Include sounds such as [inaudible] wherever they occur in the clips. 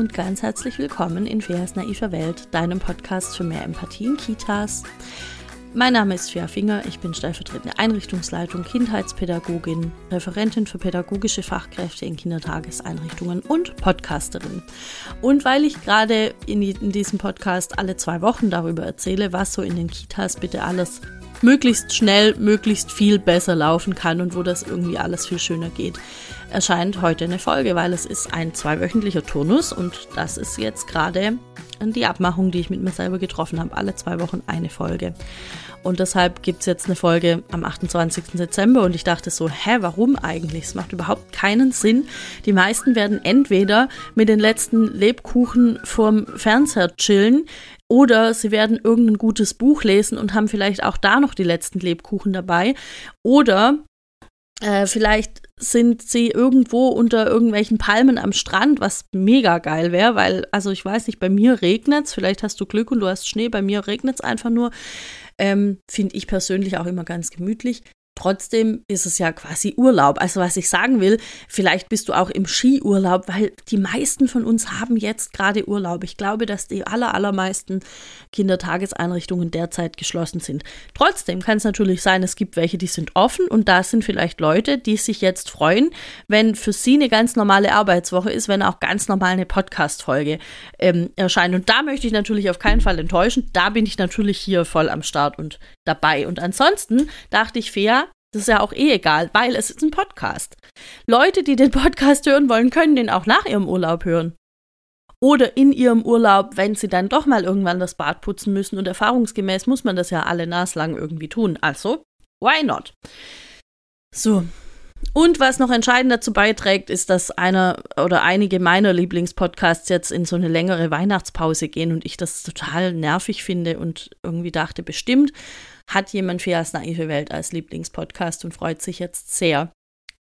und ganz herzlich willkommen in Feas naiver Welt, deinem Podcast für mehr Empathie in Kitas. Mein Name ist Fia Finger, ich bin stellvertretende Einrichtungsleitung, Kindheitspädagogin, Referentin für pädagogische Fachkräfte in Kindertageseinrichtungen und Podcasterin. Und weil ich gerade in, in diesem Podcast alle zwei Wochen darüber erzähle, was so in den Kitas bitte alles möglichst schnell, möglichst viel besser laufen kann und wo das irgendwie alles viel schöner geht, erscheint heute eine Folge, weil es ist ein zweiwöchentlicher Turnus und das ist jetzt gerade die Abmachung, die ich mit mir selber getroffen habe. Alle zwei Wochen eine Folge. Und deshalb gibt es jetzt eine Folge am 28. Dezember und ich dachte so, hä, warum eigentlich? Es macht überhaupt keinen Sinn. Die meisten werden entweder mit den letzten Lebkuchen vorm Fernseher chillen, oder sie werden irgendein gutes Buch lesen und haben vielleicht auch da noch die letzten Lebkuchen dabei. Oder äh, vielleicht sind sie irgendwo unter irgendwelchen Palmen am Strand, was mega geil wäre, weil, also ich weiß nicht, bei mir regnet es, vielleicht hast du Glück und du hast Schnee, bei mir regnet es einfach nur. Ähm, Finde ich persönlich auch immer ganz gemütlich. Trotzdem ist es ja quasi Urlaub. Also was ich sagen will, vielleicht bist du auch im Skiurlaub, weil die meisten von uns haben jetzt gerade Urlaub. Ich glaube, dass die aller, allermeisten Kindertageseinrichtungen derzeit geschlossen sind. Trotzdem kann es natürlich sein, es gibt welche, die sind offen und da sind vielleicht Leute, die sich jetzt freuen, wenn für sie eine ganz normale Arbeitswoche ist, wenn auch ganz normal eine Podcast-Folge ähm, erscheint. Und da möchte ich natürlich auf keinen Fall enttäuschen. Da bin ich natürlich hier voll am Start und dabei. Und ansonsten dachte ich, fair, das ist ja auch eh egal, weil es ist ein Podcast. Leute, die den Podcast hören wollen, können den auch nach ihrem Urlaub hören. Oder in ihrem Urlaub, wenn sie dann doch mal irgendwann das Bad putzen müssen. Und erfahrungsgemäß muss man das ja alle naslang irgendwie tun. Also, why not? So. Und was noch entscheidend dazu beiträgt, ist, dass einer oder einige meiner Lieblingspodcasts jetzt in so eine längere Weihnachtspause gehen und ich das total nervig finde und irgendwie dachte, bestimmt hat jemand Fias naive Welt als Lieblingspodcast und freut sich jetzt sehr,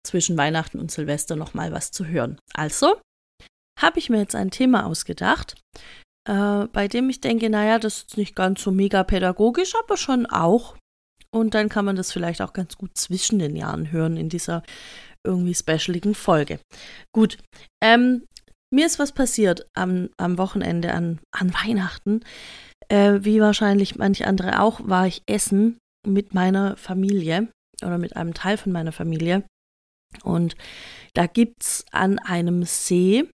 zwischen Weihnachten und Silvester nochmal was zu hören. Also habe ich mir jetzt ein Thema ausgedacht, äh, bei dem ich denke, naja, das ist nicht ganz so mega pädagogisch, aber schon auch. Und dann kann man das vielleicht auch ganz gut zwischen den Jahren hören in dieser irgendwie specialigen Folge. Gut, ähm, mir ist was passiert am, am Wochenende an, an Weihnachten äh, wie wahrscheinlich manche andere auch, war ich essen mit meiner Familie oder mit einem Teil von meiner Familie. Und da gibt es an einem See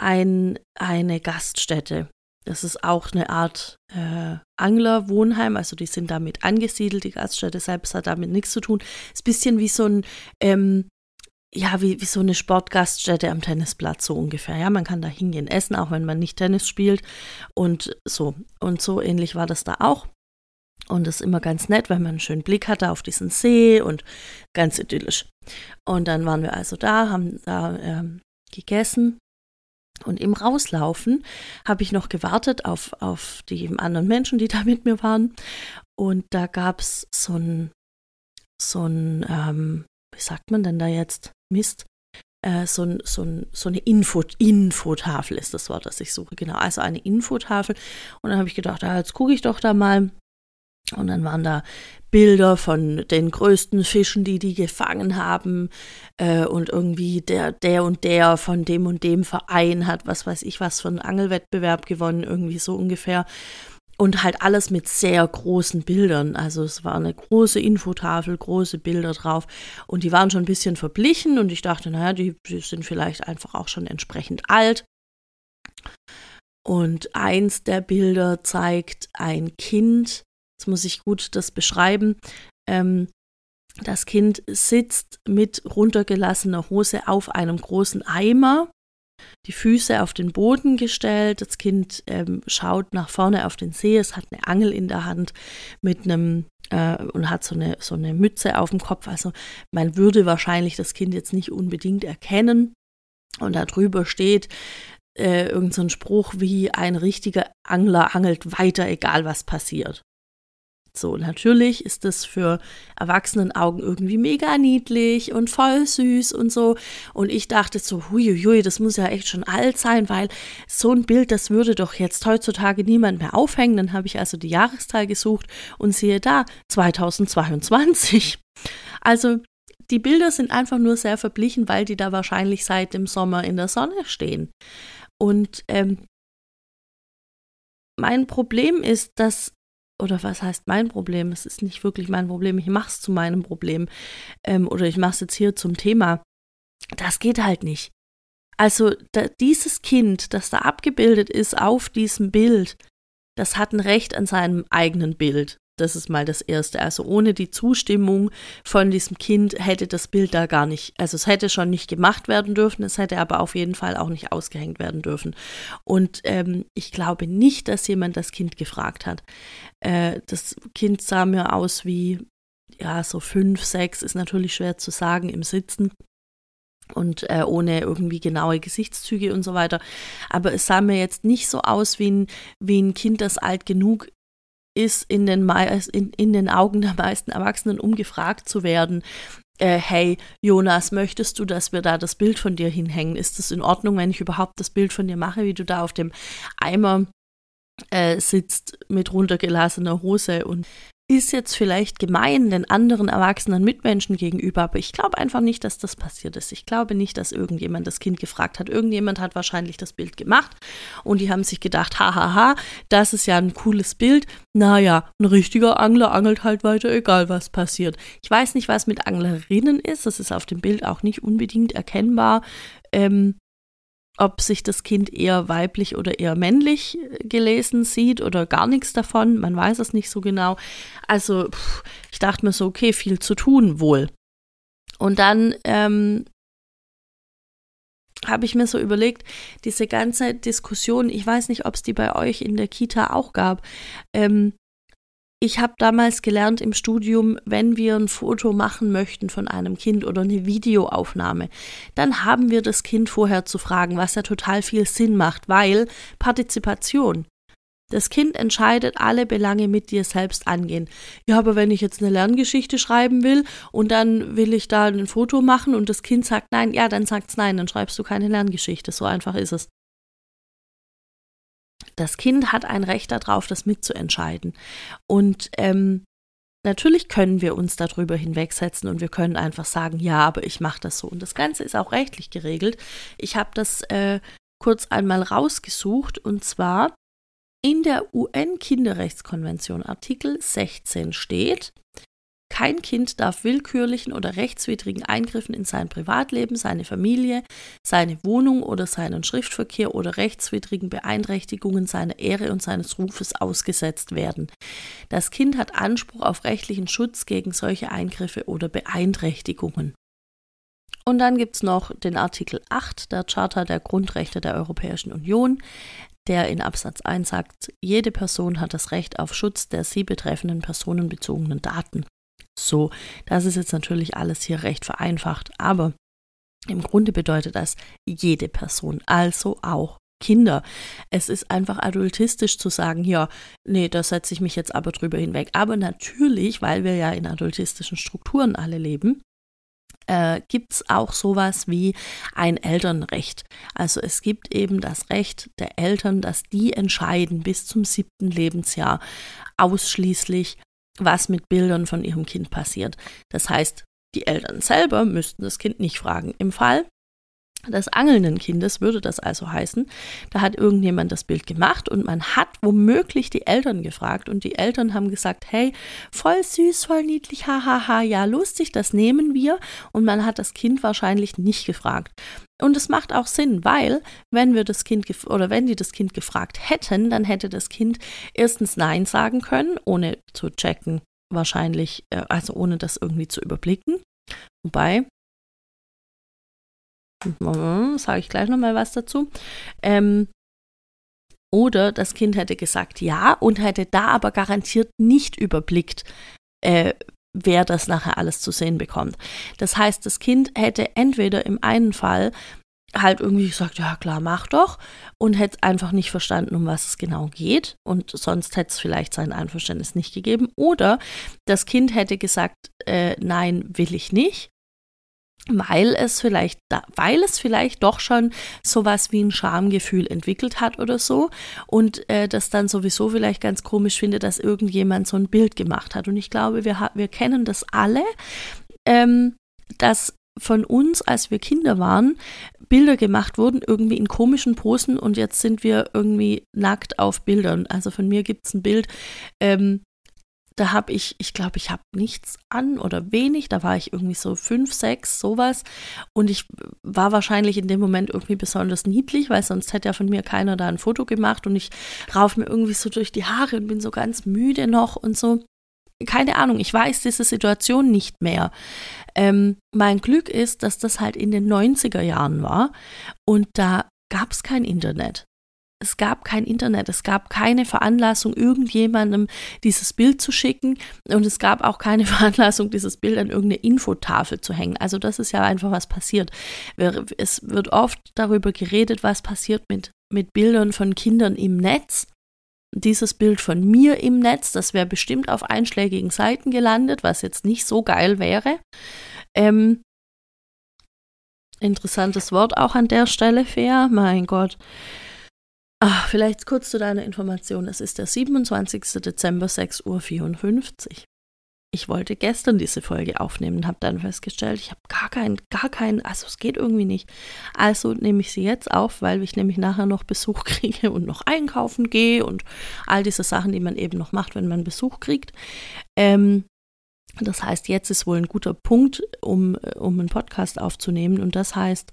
ein, eine Gaststätte. Das ist auch eine Art äh, Anglerwohnheim, also die sind damit angesiedelt. Die Gaststätte selbst hat damit nichts zu tun. Ist ein bisschen wie so ein ähm, ja, wie, wie so eine Sportgaststätte am Tennisplatz, so ungefähr. Ja, man kann da hingehen, essen, auch wenn man nicht Tennis spielt. Und so. Und so ähnlich war das da auch. Und das ist immer ganz nett, wenn man einen schönen Blick hatte auf diesen See und ganz idyllisch. Und dann waren wir also da, haben da ähm, gegessen. Und im Rauslaufen habe ich noch gewartet auf, auf die anderen Menschen, die da mit mir waren. Und da gab es so ein, so ein ähm, wie sagt man denn da jetzt? Mist. Äh, so, so, so eine Info, Infotafel ist das Wort, das ich suche. Genau, also eine Infotafel. Und dann habe ich gedacht, ah, jetzt gucke ich doch da mal. Und dann waren da Bilder von den größten Fischen, die die gefangen haben. Äh, und irgendwie der, der und der von dem und dem Verein hat, was weiß ich, was für einen Angelwettbewerb gewonnen, irgendwie so ungefähr und halt alles mit sehr großen Bildern. Also es war eine große Infotafel, große Bilder drauf. Und die waren schon ein bisschen verblichen. Und ich dachte, naja, die, die sind vielleicht einfach auch schon entsprechend alt. Und eins der Bilder zeigt ein Kind, jetzt muss ich gut das beschreiben, ähm, das Kind sitzt mit runtergelassener Hose auf einem großen Eimer die Füße auf den Boden gestellt. Das Kind ähm, schaut nach vorne auf den See. Es hat eine Angel in der Hand mit einem äh, und hat so eine, so eine Mütze auf dem Kopf. Also man würde wahrscheinlich das Kind jetzt nicht unbedingt erkennen. Und darüber steht äh, irgendein so Spruch wie ein richtiger Angler angelt weiter, egal was passiert. So, natürlich ist das für Erwachsenenaugen irgendwie mega niedlich und voll süß und so. Und ich dachte so, huiuiui, das muss ja echt schon alt sein, weil so ein Bild, das würde doch jetzt heutzutage niemand mehr aufhängen. Dann habe ich also die Jahreszahl gesucht und sehe da 2022. Also die Bilder sind einfach nur sehr verblichen, weil die da wahrscheinlich seit dem Sommer in der Sonne stehen. Und ähm, mein Problem ist, dass, oder was heißt mein Problem? Es ist nicht wirklich mein Problem, ich mache es zu meinem Problem. Ähm, oder ich mache es jetzt hier zum Thema. Das geht halt nicht. Also da, dieses Kind, das da abgebildet ist auf diesem Bild, das hat ein Recht an seinem eigenen Bild. Das ist mal das Erste. Also ohne die Zustimmung von diesem Kind hätte das Bild da gar nicht, also es hätte schon nicht gemacht werden dürfen, es hätte aber auf jeden Fall auch nicht ausgehängt werden dürfen. Und ähm, ich glaube nicht, dass jemand das Kind gefragt hat. Äh, das Kind sah mir aus wie, ja, so fünf, sechs, ist natürlich schwer zu sagen im Sitzen und äh, ohne irgendwie genaue Gesichtszüge und so weiter. Aber es sah mir jetzt nicht so aus wie ein, wie ein Kind, das alt genug ist, in den, in, in den Augen der meisten Erwachsenen, um gefragt zu werden, äh, hey, Jonas, möchtest du, dass wir da das Bild von dir hinhängen? Ist es in Ordnung, wenn ich überhaupt das Bild von dir mache, wie du da auf dem Eimer äh, sitzt mit runtergelassener Hose und ist jetzt vielleicht gemein den anderen erwachsenen Mitmenschen gegenüber, aber ich glaube einfach nicht, dass das passiert ist. Ich glaube nicht, dass irgendjemand das Kind gefragt hat. Irgendjemand hat wahrscheinlich das Bild gemacht und die haben sich gedacht, hahaha, das ist ja ein cooles Bild. Naja, ein richtiger Angler angelt halt weiter, egal was passiert. Ich weiß nicht, was mit Anglerinnen ist. Das ist auf dem Bild auch nicht unbedingt erkennbar. Ähm, ob sich das Kind eher weiblich oder eher männlich äh, gelesen sieht oder gar nichts davon. Man weiß es nicht so genau. Also pff, ich dachte mir so, okay, viel zu tun wohl. Und dann ähm, habe ich mir so überlegt, diese ganze Diskussion, ich weiß nicht, ob es die bei euch in der Kita auch gab, ähm, ich habe damals gelernt im Studium, wenn wir ein Foto machen möchten von einem Kind oder eine Videoaufnahme, dann haben wir das Kind vorher zu fragen, was ja total viel Sinn macht, weil Partizipation. Das Kind entscheidet alle Belange mit dir selbst angehen. Ja, aber wenn ich jetzt eine Lerngeschichte schreiben will und dann will ich da ein Foto machen und das Kind sagt nein, ja, dann sagt's nein, dann schreibst du keine Lerngeschichte. So einfach ist es. Das Kind hat ein Recht darauf, das mitzuentscheiden. Und ähm, natürlich können wir uns darüber hinwegsetzen und wir können einfach sagen, ja, aber ich mache das so. Und das Ganze ist auch rechtlich geregelt. Ich habe das äh, kurz einmal rausgesucht und zwar in der UN-Kinderrechtskonvention Artikel 16 steht, kein Kind darf willkürlichen oder rechtswidrigen Eingriffen in sein Privatleben, seine Familie, seine Wohnung oder seinen Schriftverkehr oder rechtswidrigen Beeinträchtigungen seiner Ehre und seines Rufes ausgesetzt werden. Das Kind hat Anspruch auf rechtlichen Schutz gegen solche Eingriffe oder Beeinträchtigungen. Und dann gibt es noch den Artikel 8 der Charta der Grundrechte der Europäischen Union, der in Absatz 1 sagt, jede Person hat das Recht auf Schutz der sie betreffenden personenbezogenen Daten. So, das ist jetzt natürlich alles hier recht vereinfacht, aber im Grunde bedeutet das jede Person, also auch Kinder. Es ist einfach adultistisch zu sagen, ja, nee, da setze ich mich jetzt aber drüber hinweg. Aber natürlich, weil wir ja in adultistischen Strukturen alle leben, äh, gibt es auch sowas wie ein Elternrecht. Also es gibt eben das Recht der Eltern, dass die entscheiden bis zum siebten Lebensjahr ausschließlich, was mit Bildern von ihrem Kind passiert. Das heißt, die Eltern selber müssten das Kind nicht fragen. Im Fall des angelnden Kindes würde das also heißen, da hat irgendjemand das Bild gemacht und man hat womöglich die Eltern gefragt und die Eltern haben gesagt, hey, voll süß, voll niedlich, hahaha, ha, ha, ja, lustig, das nehmen wir und man hat das Kind wahrscheinlich nicht gefragt. Und es macht auch Sinn, weil wenn wir das Kind oder wenn die das Kind gefragt hätten, dann hätte das Kind erstens Nein sagen können, ohne zu checken, wahrscheinlich, äh, also ohne das irgendwie zu überblicken. Wobei, sage ich gleich nochmal was dazu. Ähm, oder das Kind hätte gesagt ja und hätte da aber garantiert nicht überblickt, äh, wer das nachher alles zu sehen bekommt. Das heißt, das Kind hätte entweder im einen Fall halt irgendwie gesagt, ja klar, mach doch und hätte einfach nicht verstanden, um was es genau geht und sonst hätte es vielleicht sein Einverständnis nicht gegeben oder das Kind hätte gesagt, äh, nein, will ich nicht weil es vielleicht, weil es vielleicht doch schon sowas wie ein Schamgefühl entwickelt hat oder so und äh, das dann sowieso vielleicht ganz komisch findet, dass irgendjemand so ein Bild gemacht hat. Und ich glaube, wir, wir kennen das alle, ähm, dass von uns, als wir Kinder waren, Bilder gemacht wurden, irgendwie in komischen Posen und jetzt sind wir irgendwie nackt auf Bildern. Also von mir gibt es ein Bild, ähm, da habe ich, ich glaube, ich habe nichts an oder wenig. Da war ich irgendwie so fünf, sechs, sowas. Und ich war wahrscheinlich in dem Moment irgendwie besonders niedlich, weil sonst hätte ja von mir keiner da ein Foto gemacht. Und ich rauf mir irgendwie so durch die Haare und bin so ganz müde noch und so. Keine Ahnung, ich weiß diese Situation nicht mehr. Ähm, mein Glück ist, dass das halt in den 90er Jahren war und da gab es kein Internet es gab kein Internet, es gab keine Veranlassung, irgendjemandem dieses Bild zu schicken und es gab auch keine [laughs] Veranlassung, dieses Bild an irgendeine Infotafel zu hängen. Also das ist ja einfach was passiert. Es wird oft darüber geredet, was passiert mit, mit Bildern von Kindern im Netz. Dieses Bild von mir im Netz, das wäre bestimmt auf einschlägigen Seiten gelandet, was jetzt nicht so geil wäre. Ähm, interessantes Wort auch an der Stelle, fair, mein Gott. Ach, vielleicht kurz zu deiner Information. Es ist der 27. Dezember, 6.54 Uhr. Ich wollte gestern diese Folge aufnehmen, habe dann festgestellt, ich habe gar keinen, gar keinen, also es geht irgendwie nicht. Also nehme ich sie jetzt auf, weil ich nämlich nachher noch Besuch [laughs] kriege und noch einkaufen gehe und all diese Sachen, die man eben noch macht, wenn man Besuch kriegt. Ähm, das heißt, jetzt ist wohl ein guter Punkt, um, um einen Podcast aufzunehmen. Und das heißt,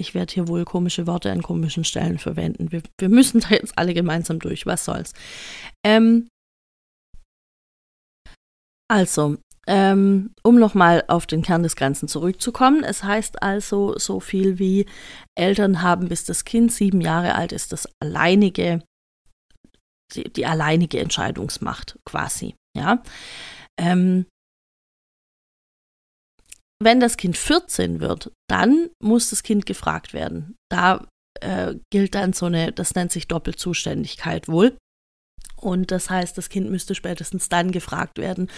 ich werde hier wohl komische Worte an komischen Stellen verwenden. Wir, wir müssen da jetzt alle gemeinsam durch. Was soll's? Ähm, also, ähm, um nochmal auf den Kern des Ganzen zurückzukommen. Es heißt also so viel wie Eltern haben, bis das Kind sieben Jahre alt ist, das alleinige, die, die alleinige Entscheidungsmacht quasi. Ja. Ähm, wenn das Kind 14 wird, dann muss das Kind gefragt werden. Da äh, gilt dann so eine, das nennt sich Doppelzuständigkeit wohl. Und das heißt, das Kind müsste spätestens dann gefragt werden,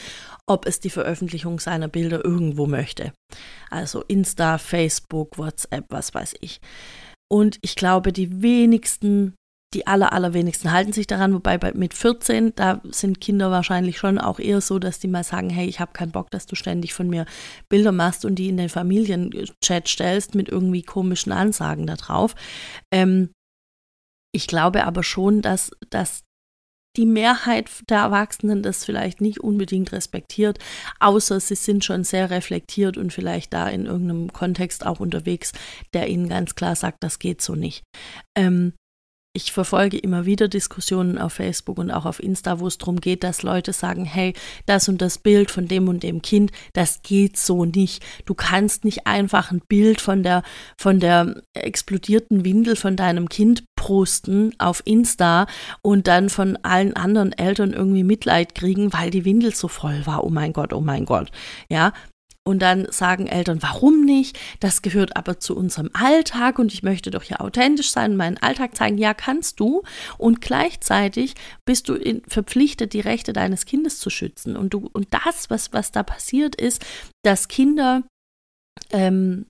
ob es die Veröffentlichung seiner Bilder irgendwo möchte. Also Insta, Facebook, WhatsApp, was weiß ich. Und ich glaube, die wenigsten die aller, allerwenigsten halten sich daran, wobei bei, mit 14, da sind Kinder wahrscheinlich schon auch eher so, dass die mal sagen, hey, ich habe keinen Bock, dass du ständig von mir Bilder machst und die in den Familienchat stellst mit irgendwie komischen Ansagen da drauf. Ähm, ich glaube aber schon, dass, dass die Mehrheit der Erwachsenen das vielleicht nicht unbedingt respektiert, außer sie sind schon sehr reflektiert und vielleicht da in irgendeinem Kontext auch unterwegs, der ihnen ganz klar sagt, das geht so nicht. Ähm, ich verfolge immer wieder Diskussionen auf Facebook und auch auf Insta, wo es darum geht, dass Leute sagen, hey, das und das Bild von dem und dem Kind, das geht so nicht. Du kannst nicht einfach ein Bild von der, von der explodierten Windel von deinem Kind posten auf Insta und dann von allen anderen Eltern irgendwie Mitleid kriegen, weil die Windel so voll war. Oh mein Gott, oh mein Gott. Ja, und dann sagen Eltern, warum nicht? Das gehört aber zu unserem Alltag und ich möchte doch ja authentisch sein und meinen Alltag zeigen. Ja, kannst du. Und gleichzeitig bist du in, verpflichtet, die Rechte deines Kindes zu schützen. Und du, und das, was, was da passiert ist, dass Kinder ähm,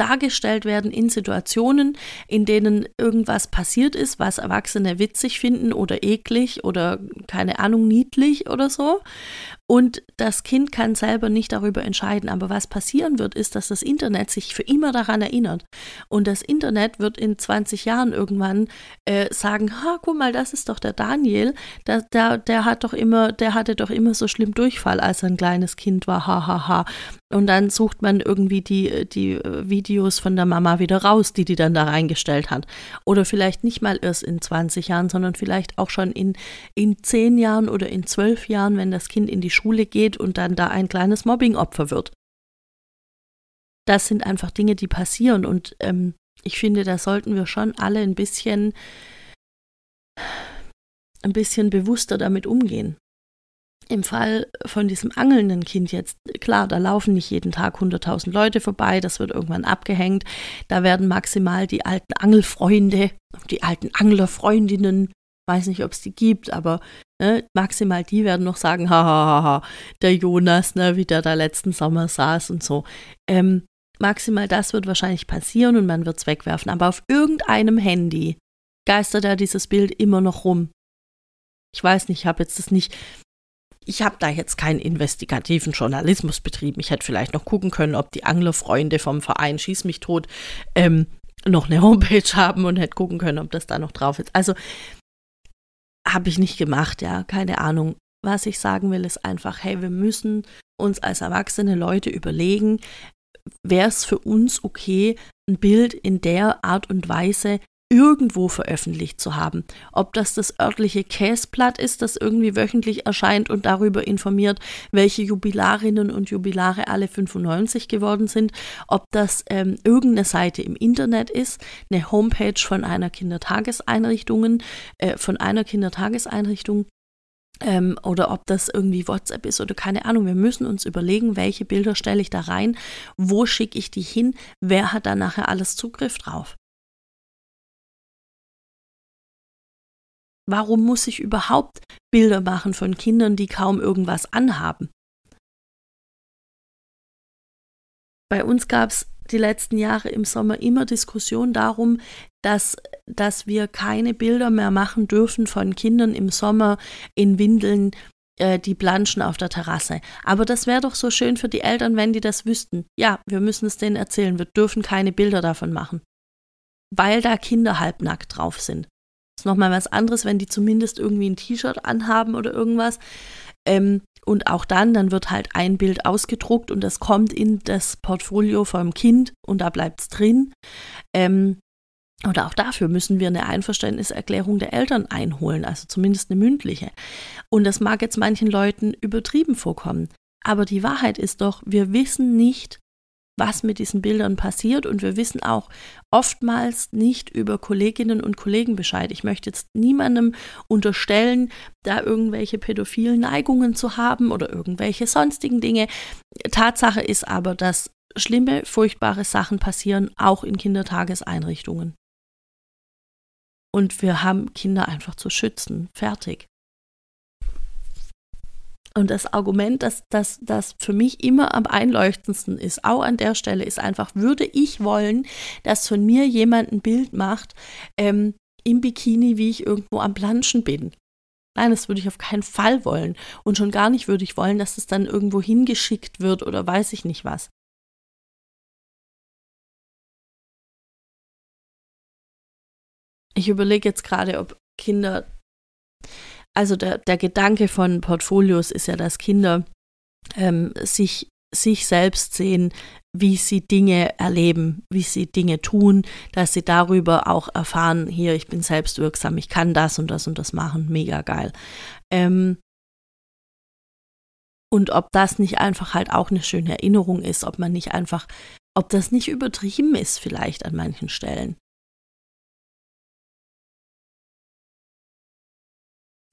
dargestellt werden in Situationen, in denen irgendwas passiert ist, was Erwachsene witzig finden oder eklig oder keine Ahnung niedlich oder so. Und das Kind kann selber nicht darüber entscheiden. Aber was passieren wird, ist, dass das Internet sich für immer daran erinnert. Und das Internet wird in 20 Jahren irgendwann äh, sagen, ha, guck mal, das ist doch der Daniel, der, der, der hat doch immer, der hatte doch immer so schlimm Durchfall, als er ein kleines Kind war, ha, ha, ha. Und dann sucht man irgendwie die, die Videos von der Mama wieder raus, die die dann da reingestellt hat. Oder vielleicht nicht mal erst in 20 Jahren, sondern vielleicht auch schon in, in 10 Jahren oder in 12 Jahren, wenn das Kind in die Schule geht und dann da ein kleines Mobbingopfer wird. Das sind einfach Dinge, die passieren. Und ähm, ich finde, da sollten wir schon alle ein bisschen, ein bisschen bewusster damit umgehen im Fall von diesem angelnden Kind jetzt, klar, da laufen nicht jeden Tag 100.000 Leute vorbei, das wird irgendwann abgehängt. Da werden maximal die alten Angelfreunde, die alten Anglerfreundinnen, weiß nicht, ob es die gibt, aber ne, maximal die werden noch sagen, hahaha, der Jonas, ne, wie der da letzten Sommer saß und so. Ähm, maximal das wird wahrscheinlich passieren und man wird es wegwerfen. Aber auf irgendeinem Handy geistert da dieses Bild immer noch rum. Ich weiß nicht, ich habe jetzt das nicht ich habe da jetzt keinen investigativen Journalismus betrieben. Ich hätte vielleicht noch gucken können, ob die Anglerfreunde vom Verein Schieß mich tot ähm, noch eine [laughs] Homepage haben und hätte gucken können, ob das da noch drauf ist. Also habe ich nicht gemacht, ja, keine Ahnung. Was ich sagen will, ist einfach, hey, wir müssen uns als erwachsene Leute überlegen, wäre es für uns okay, ein Bild in der Art und Weise irgendwo veröffentlicht zu haben. Ob das das örtliche Käsblatt ist, das irgendwie wöchentlich erscheint und darüber informiert, welche Jubilarinnen und Jubilare alle 95 geworden sind, ob das ähm, irgendeine Seite im Internet ist, eine Homepage von einer Kindertageseinrichtungen, äh, von einer Kindertageseinrichtung, ähm, oder ob das irgendwie WhatsApp ist oder keine Ahnung. Wir müssen uns überlegen, welche Bilder stelle ich da rein, wo schicke ich die hin, wer hat da nachher alles Zugriff drauf. Warum muss ich überhaupt Bilder machen von Kindern, die kaum irgendwas anhaben? Bei uns gab es die letzten Jahre im Sommer immer Diskussion darum, dass, dass wir keine Bilder mehr machen dürfen von Kindern im Sommer in Windeln, äh, die planschen auf der Terrasse. Aber das wäre doch so schön für die Eltern, wenn die das wüssten. Ja, wir müssen es denen erzählen, wir dürfen keine Bilder davon machen. Weil da Kinder halbnackt drauf sind. Ist nochmal was anderes, wenn die zumindest irgendwie ein T-Shirt anhaben oder irgendwas. Ähm, und auch dann, dann wird halt ein Bild ausgedruckt und das kommt in das Portfolio vom Kind und da bleibt es drin. Ähm, oder auch dafür müssen wir eine Einverständniserklärung der Eltern einholen, also zumindest eine mündliche. Und das mag jetzt manchen Leuten übertrieben vorkommen. Aber die Wahrheit ist doch, wir wissen nicht, was mit diesen Bildern passiert und wir wissen auch oftmals nicht über Kolleginnen und Kollegen Bescheid. Ich möchte jetzt niemandem unterstellen, da irgendwelche pädophilen Neigungen zu haben oder irgendwelche sonstigen Dinge. Tatsache ist aber, dass schlimme, furchtbare Sachen passieren, auch in Kindertageseinrichtungen. Und wir haben Kinder einfach zu schützen. Fertig. Und das Argument, das, das, das für mich immer am einleuchtendsten ist, auch an der Stelle, ist einfach, würde ich wollen, dass von mir jemand ein Bild macht ähm, im Bikini, wie ich irgendwo am Planschen bin. Nein, das würde ich auf keinen Fall wollen. Und schon gar nicht würde ich wollen, dass es dann irgendwo hingeschickt wird oder weiß ich nicht was. Ich überlege jetzt gerade, ob Kinder also der, der Gedanke von Portfolios ist ja, dass Kinder ähm, sich, sich selbst sehen, wie sie Dinge erleben, wie sie Dinge tun, dass sie darüber auch erfahren, hier, ich bin selbstwirksam, ich kann das und das und das machen, mega geil. Ähm, und ob das nicht einfach halt auch eine schöne Erinnerung ist, ob man nicht einfach, ob das nicht übertrieben ist vielleicht an manchen Stellen.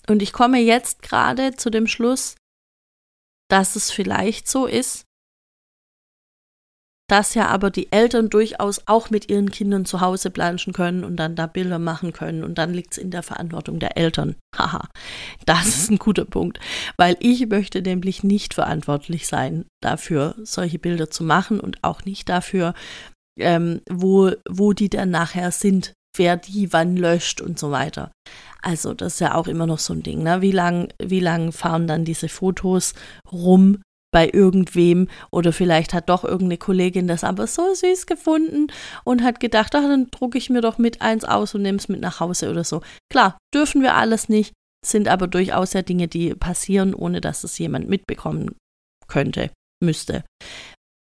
Und ich komme jetzt gerade zu dem Schluss, dass es vielleicht so ist, dass ja aber die Eltern durchaus auch mit ihren Kindern zu Hause planschen können und dann da Bilder machen können und dann liegt es in der Verantwortung der Eltern. [laughs] Haha, das mhm. ist ein guter Punkt, weil ich möchte nämlich nicht verantwortlich sein dafür, solche Bilder zu machen und auch nicht dafür, ähm, wo, wo die dann nachher sind, wer die wann löscht und so weiter. Also das ist ja auch immer noch so ein Ding. Ne? Wie lang, wie lang fahren dann diese Fotos rum bei irgendwem oder vielleicht hat doch irgendeine Kollegin das aber so süß gefunden und hat gedacht, ach, dann drucke ich mir doch mit eins aus und nehme es mit nach Hause oder so. Klar, dürfen wir alles nicht, sind aber durchaus ja Dinge, die passieren, ohne dass es jemand mitbekommen könnte, müsste.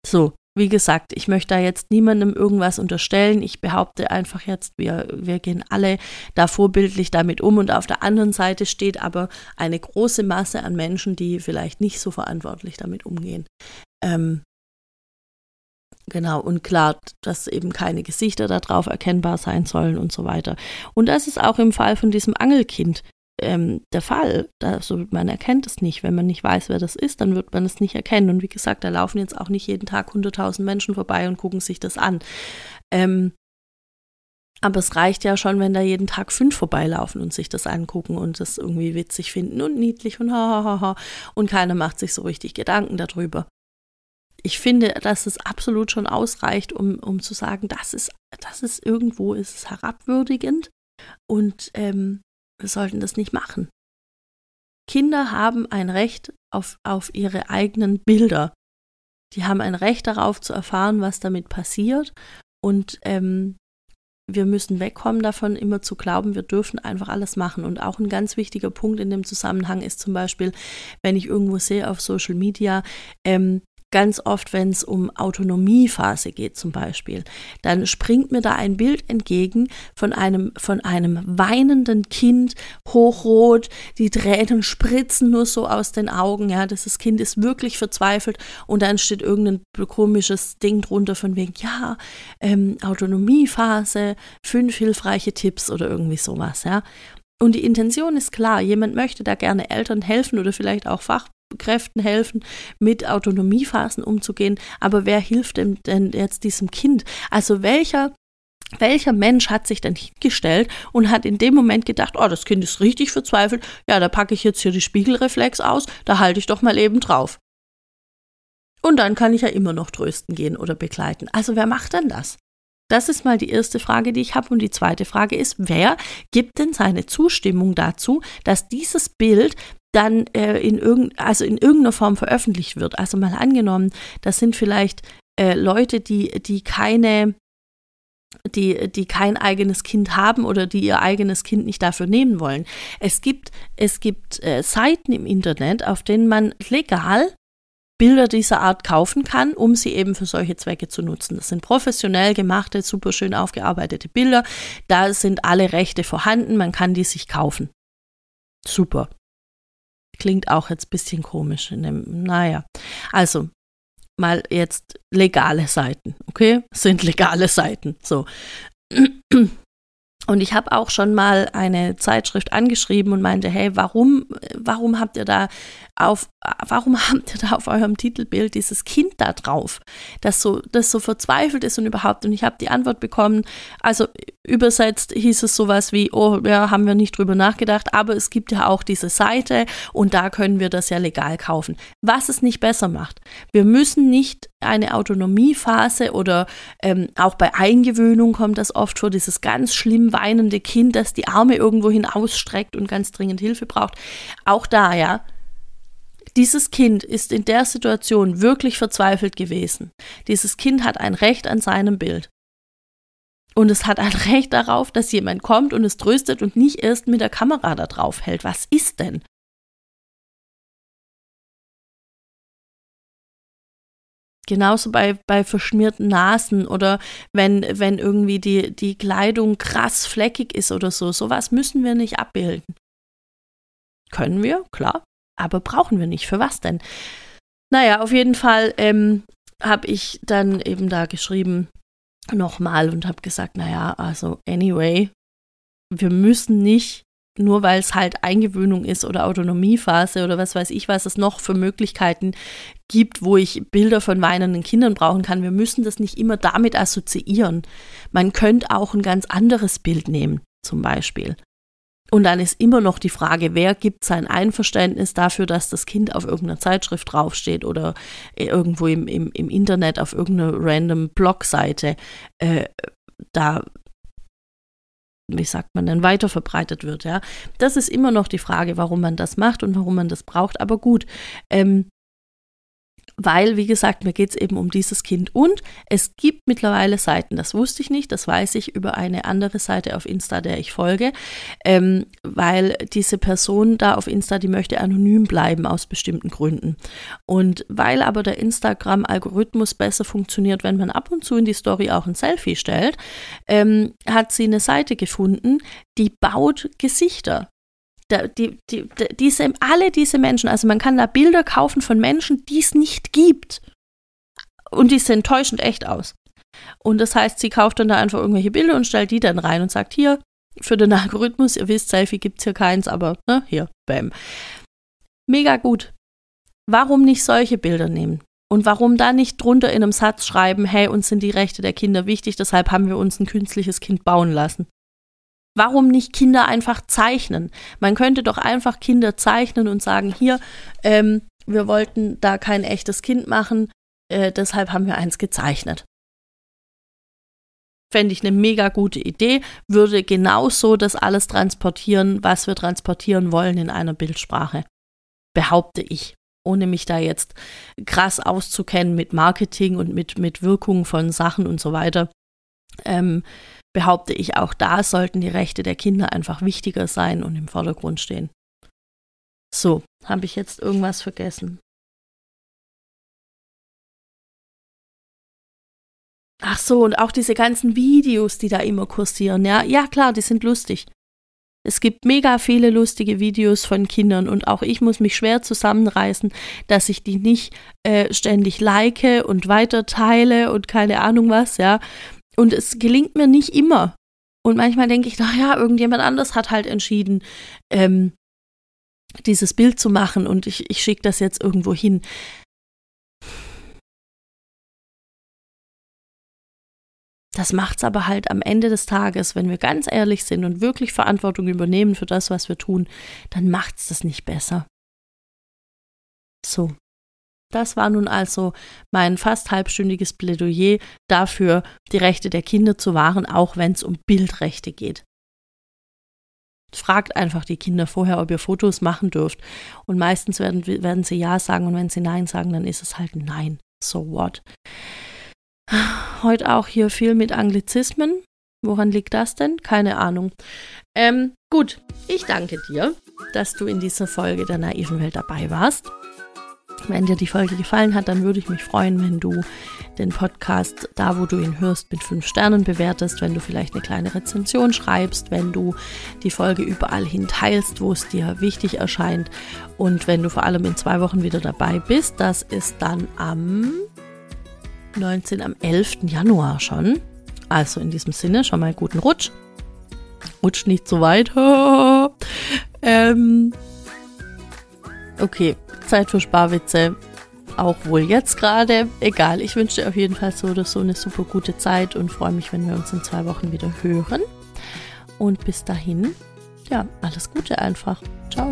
So, wie gesagt, ich möchte da jetzt niemandem irgendwas unterstellen. Ich behaupte einfach jetzt, wir, wir gehen alle da vorbildlich damit um. Und auf der anderen Seite steht aber eine große Masse an Menschen, die vielleicht nicht so verantwortlich damit umgehen. Ähm, Genau, und klar, dass eben keine Gesichter darauf erkennbar sein sollen und so weiter. Und das ist auch im Fall von diesem Angelkind ähm, der Fall. Also man erkennt es nicht. Wenn man nicht weiß, wer das ist, dann wird man es nicht erkennen. Und wie gesagt, da laufen jetzt auch nicht jeden Tag 100.000 Menschen vorbei und gucken sich das an. Ähm, aber es reicht ja schon, wenn da jeden Tag fünf vorbeilaufen und sich das angucken und das irgendwie witzig finden und niedlich und hahaha. Und keiner macht sich so richtig Gedanken darüber. Ich finde, dass es absolut schon ausreicht, um, um zu sagen, das ist, das ist irgendwo ist es herabwürdigend und ähm, wir sollten das nicht machen. Kinder haben ein Recht auf, auf ihre eigenen Bilder. Die haben ein Recht darauf zu erfahren, was damit passiert. Und ähm, wir müssen wegkommen davon, immer zu glauben, wir dürfen einfach alles machen. Und auch ein ganz wichtiger Punkt in dem Zusammenhang ist zum Beispiel, wenn ich irgendwo sehe auf Social Media, ähm, ganz oft, wenn es um Autonomiephase geht zum Beispiel, dann springt mir da ein Bild entgegen von einem, von einem weinenden Kind, hochrot, die Tränen spritzen nur so aus den Augen, ja, das Kind ist wirklich verzweifelt und dann steht irgendein komisches Ding drunter von wegen, ja, ähm, Autonomiephase, fünf hilfreiche Tipps oder irgendwie sowas, ja. Und die Intention ist klar, jemand möchte da gerne Eltern helfen oder vielleicht auch Fach, Kräften helfen, mit Autonomiephasen umzugehen. Aber wer hilft denn, denn jetzt diesem Kind? Also welcher welcher Mensch hat sich denn hingestellt und hat in dem Moment gedacht, oh, das Kind ist richtig verzweifelt, ja, da packe ich jetzt hier die Spiegelreflex aus, da halte ich doch mal eben drauf. Und dann kann ich ja immer noch trösten gehen oder begleiten. Also wer macht denn das? Das ist mal die erste Frage, die ich habe. Und die zweite Frage ist, wer gibt denn seine Zustimmung dazu, dass dieses Bild dann äh, in, irgend, also in irgendeiner Form veröffentlicht wird. Also mal angenommen, das sind vielleicht äh, Leute, die, die keine die, die kein eigenes Kind haben oder die ihr eigenes Kind nicht dafür nehmen wollen. Es gibt, es gibt äh, Seiten im Internet, auf denen man legal Bilder dieser Art kaufen kann, um sie eben für solche Zwecke zu nutzen. Das sind professionell gemachte, super schön aufgearbeitete Bilder. Da sind alle Rechte vorhanden, man kann die sich kaufen. Super. Klingt auch jetzt ein bisschen komisch. Dem, naja, also mal jetzt legale Seiten, okay? Sind legale Seiten. So. Und ich habe auch schon mal eine Zeitschrift angeschrieben und meinte, hey, warum, warum habt ihr da auf, warum habt ihr da auf eurem Titelbild dieses Kind da drauf, das so, das so verzweifelt ist und überhaupt? Und ich habe die Antwort bekommen, also übersetzt hieß es sowas wie, oh, ja, haben wir nicht drüber nachgedacht, aber es gibt ja auch diese Seite und da können wir das ja legal kaufen. Was es nicht besser macht. Wir müssen nicht eine Autonomiephase oder ähm, auch bei Eingewöhnung kommt das oft vor, dieses ganz schlimm weinende Kind, das die Arme irgendwohin ausstreckt und ganz dringend Hilfe braucht. Auch da, ja. Dieses Kind ist in der Situation wirklich verzweifelt gewesen. Dieses Kind hat ein Recht an seinem Bild. Und es hat ein [laughs] Recht darauf, dass jemand kommt und es tröstet und nicht erst mit der Kamera da drauf hält. Was ist denn? Genauso bei, bei verschmierten Nasen oder wenn, wenn irgendwie die, die Kleidung krass fleckig ist oder so. Sowas müssen wir nicht abbilden. Können wir, klar, aber brauchen wir nicht. Für was denn? Naja, auf jeden Fall ähm, habe ich dann eben da geschrieben nochmal und habe gesagt, naja, also anyway, wir müssen nicht nur weil es halt Eingewöhnung ist oder Autonomiephase oder was weiß ich, was es noch für Möglichkeiten gibt, wo ich Bilder von weinenden Kindern brauchen kann. Wir müssen das nicht immer damit assoziieren. Man könnte auch ein ganz anderes Bild nehmen, zum Beispiel. Und dann ist immer noch die Frage, wer gibt sein Einverständnis dafür, dass das Kind auf irgendeiner Zeitschrift draufsteht oder irgendwo im, im, im Internet auf irgendeiner random Blogseite. Äh, da wie sagt man denn, weiter verbreitet wird, ja. Das ist immer noch die Frage, warum man das macht und warum man das braucht. Aber gut, ähm, weil, wie gesagt, mir geht es eben um dieses Kind. Und es gibt mittlerweile Seiten, das wusste ich nicht, das weiß ich über eine andere Seite auf Insta, der ich folge, ähm, weil diese Person da auf Insta, die möchte anonym bleiben aus bestimmten Gründen. Und weil aber der Instagram-Algorithmus besser funktioniert, wenn man ab und zu in die Story auch ein Selfie stellt, ähm, hat sie eine Seite gefunden, die baut Gesichter die, die, diese, alle diese Menschen, also man kann da Bilder kaufen von Menschen, die es nicht gibt. Und die sehen täuschend echt aus. Und das heißt, sie kauft dann da einfach irgendwelche Bilder und stellt die dann rein und sagt, hier, für den Algorithmus, ihr wisst, Selfie gibt es hier keins, aber ne, hier, bam. Mega gut. Warum nicht solche Bilder nehmen? Und warum da nicht drunter in einem Satz schreiben, hey, uns sind die Rechte der Kinder wichtig, deshalb haben wir uns ein künstliches Kind bauen lassen? Warum nicht Kinder einfach zeichnen? Man könnte doch einfach Kinder zeichnen und sagen, hier, ähm, wir wollten da kein echtes Kind machen, äh, deshalb haben wir eins gezeichnet. Fände ich eine mega gute Idee, würde genauso das alles transportieren, was wir transportieren wollen in einer Bildsprache. behaupte ich. Ohne mich da jetzt krass auszukennen mit Marketing und mit, mit Wirkung von Sachen und so weiter, ähm, behaupte ich, auch da sollten die Rechte der Kinder einfach wichtiger sein und im Vordergrund stehen. So, habe ich jetzt irgendwas vergessen? Ach so, und auch diese ganzen Videos, die da immer kursieren, ja, ja klar, die sind lustig. Es gibt mega viele lustige Videos von Kindern und auch ich muss mich schwer zusammenreißen, dass ich die nicht äh, ständig like und weiter teile und keine Ahnung was, ja. Und es gelingt mir nicht immer. Und manchmal denke ich, naja, irgendjemand anders hat halt entschieden, ähm, dieses Bild zu machen und ich, ich schicke das jetzt irgendwo hin. Das macht es aber halt am Ende des Tages, wenn wir ganz ehrlich sind und wirklich Verantwortung übernehmen für das, was wir tun, dann macht es das nicht besser. So. Das war nun also mein fast halbstündiges Plädoyer dafür, die Rechte der Kinder zu wahren, auch wenn es um Bildrechte geht. Fragt einfach die Kinder vorher, ob ihr Fotos machen dürft. Und meistens werden, werden sie Ja sagen und wenn sie Nein sagen, dann ist es halt Nein. So what? Heute auch hier viel mit Anglizismen. Woran liegt das denn? Keine Ahnung. Ähm, gut, ich danke dir, dass du in dieser Folge der naiven Welt dabei warst. Wenn dir die Folge gefallen hat, dann würde ich mich freuen, wenn du den Podcast da, wo du ihn hörst, mit fünf Sternen bewertest, wenn du vielleicht eine kleine Rezension schreibst, wenn du die Folge überall hin teilst, wo es dir wichtig erscheint und wenn du vor allem in zwei Wochen wieder dabei bist. Das ist dann am 19, am 11. Januar schon. Also in diesem Sinne schon mal guten Rutsch. Rutsch nicht so weit. [laughs] ähm, okay, Zeit für Sparwitze. Auch wohl jetzt gerade. Egal, ich wünsche dir auf jeden Fall so oder so eine super gute Zeit und freue mich, wenn wir uns in zwei Wochen wieder hören. Und bis dahin, ja, alles Gute einfach. Ciao.